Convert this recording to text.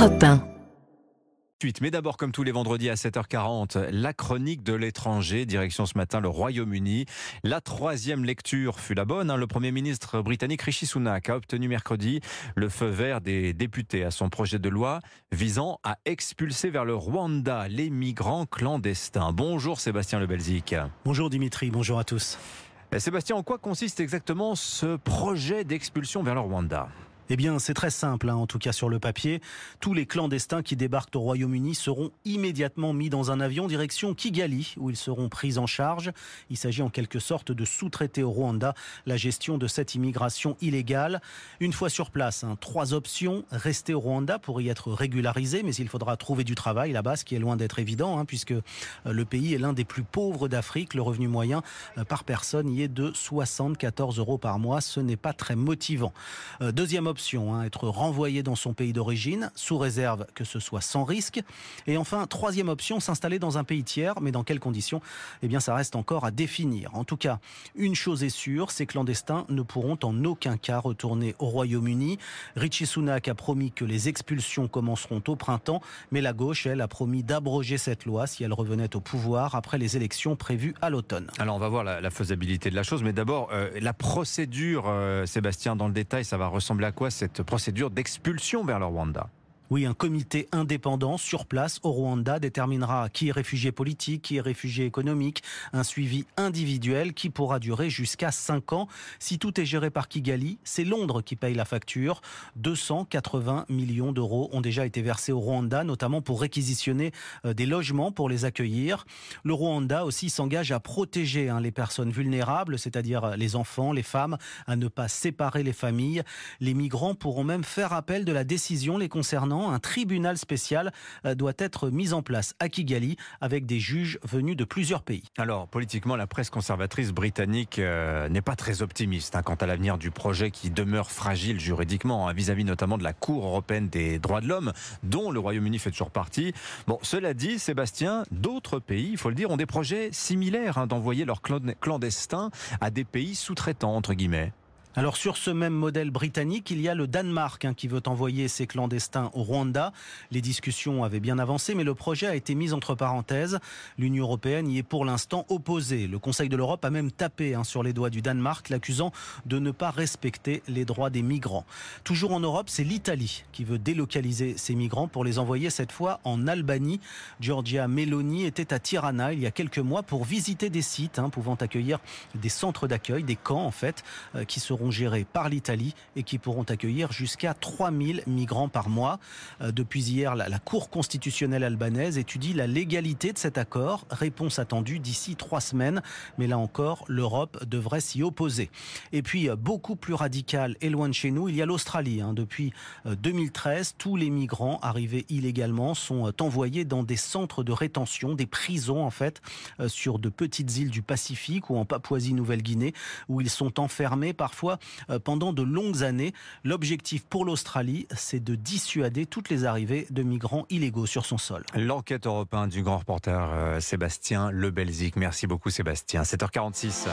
Europe 1. Mais d'abord, comme tous les vendredis à 7h40, la chronique de l'étranger, direction ce matin le Royaume-Uni. La troisième lecture fut la bonne. hein. Le Premier ministre britannique Rishi Sunak a obtenu mercredi le feu vert des députés à son projet de loi visant à expulser vers le Rwanda les migrants clandestins. Bonjour Sébastien Lebelzik. Bonjour Dimitri, bonjour à tous. Eh, Sébastien, en quoi consiste exactement ce projet d'expulsion vers le Rwanda? Eh bien, c'est très simple, hein, en tout cas sur le papier. Tous les clandestins qui débarquent au Royaume-Uni seront immédiatement mis dans un avion direction Kigali, où ils seront pris en charge. Il s'agit en quelque sorte de sous-traiter au Rwanda la gestion de cette immigration illégale. Une fois sur place, hein, trois options. Rester au Rwanda pour y être régularisé, mais il faudra trouver du travail là-bas, ce qui est loin d'être évident, hein, puisque euh, le pays est l'un des plus pauvres d'Afrique. Le revenu moyen euh, par personne y est de 74 euros par mois. Ce n'est pas très motivant. Euh, Deuxième option, hein, être renvoyé dans son pays d'origine, sous réserve que ce soit sans risque. Et enfin, troisième option, s'installer dans un pays tiers, mais dans quelles conditions? Eh bien, ça reste encore à définir. En tout cas, une chose est sûre, ces clandestins ne pourront en aucun cas retourner au Royaume-Uni. Richie Sunak a promis que les expulsions commenceront au printemps, mais la gauche, elle, a promis d'abroger cette loi si elle revenait au pouvoir après les élections prévues à l'automne. Alors on va voir la, faisabilité de la chose, mais d'abord euh, la procédure, euh, Sébastien, dans le détail, ça va ressembler à quoi? Cette procédure d'expulsion vers le Rwanda Oui, un comité indépendant sur place au Rwanda déterminera qui est réfugié politique, qui est réfugié économique, un suivi individuel qui pourra durer jusqu'à 5 ans. Si tout est géré par Kigali, c'est Londres qui paye la facture. 280 millions d'euros ont déjà été versés au Rwanda, notamment pour réquisitionner euh, des logements pour les accueillir. Le Rwanda aussi s'engage à protéger hein, les personnes vulnérables, c'est-à-dire euh, les enfants, les femmes, à ne pas séparer les familles. Les migrants pourront même faire appel de la décision les concernant. Un tribunal spécial euh, doit être mis en place à Kigali avec des juges venus de plusieurs pays. Alors politiquement, la presse conservatrice britannique euh, n'est pas très optimiste hein, quant à l'avenir du projet qui demeure fragile juridiquement hein, vis-à-vis notamment de la Cour européenne des droits de l'homme, dont le Royaume-Uni fait toujours partie. Bon, cela dit, Sébastien, d'autres pays, il faut le dire, ont des projets similaires hein, d'envoyer leurs clan- clandestins à des pays sous-traitants entre guillemets. Alors sur ce même modèle britannique, il y a le Danemark hein, qui veut envoyer ses clandestins au Rwanda. Les discussions avaient bien avancé, mais le projet a été mis entre parenthèses. L'Union européenne y est pour l'instant opposée. Le Conseil de l'Europe a même tapé hein, sur les doigts du Danemark, l'accusant de ne pas respecter les droits des migrants. Toujours en Europe, c'est l'Italie qui veut délocaliser ces migrants pour les envoyer cette fois en Albanie. Giorgia Meloni était à Tirana il y a quelques mois pour visiter des sites hein, pouvant accueillir des centres d'accueil, des camps en fait, euh, qui seront gérés par l'Italie et qui pourront accueillir jusqu'à 3000 migrants par mois. Euh, Depuis hier, la, Cour constitutionnelle albanaise étudie la légalité de cet accord. Réponse attendue d'ici trois semaines. Mais là encore, l'Europe devrait s'y opposer. Et puis, euh, beaucoup plus radical et loin de chez nous, il y a l'Australie. hein. Depuis euh, 2013, tous les migrants arrivés illégalement sont euh, envoyés dans des centres de rétention, des prisons en fait, euh, sur de petites îles du Pacifique ou en Papouasie-Nouvelle-Guinée, où ils sont enfermés parfois euh, pendant de longues années. L'objectif pour l'Australie, c'est de dissuader toutes les arrivées de migrants illégaux sur son sol. L'enquête européenne du grand reporter euh, Sébastien Lebelzik. Merci beaucoup Sébastien. 7h46.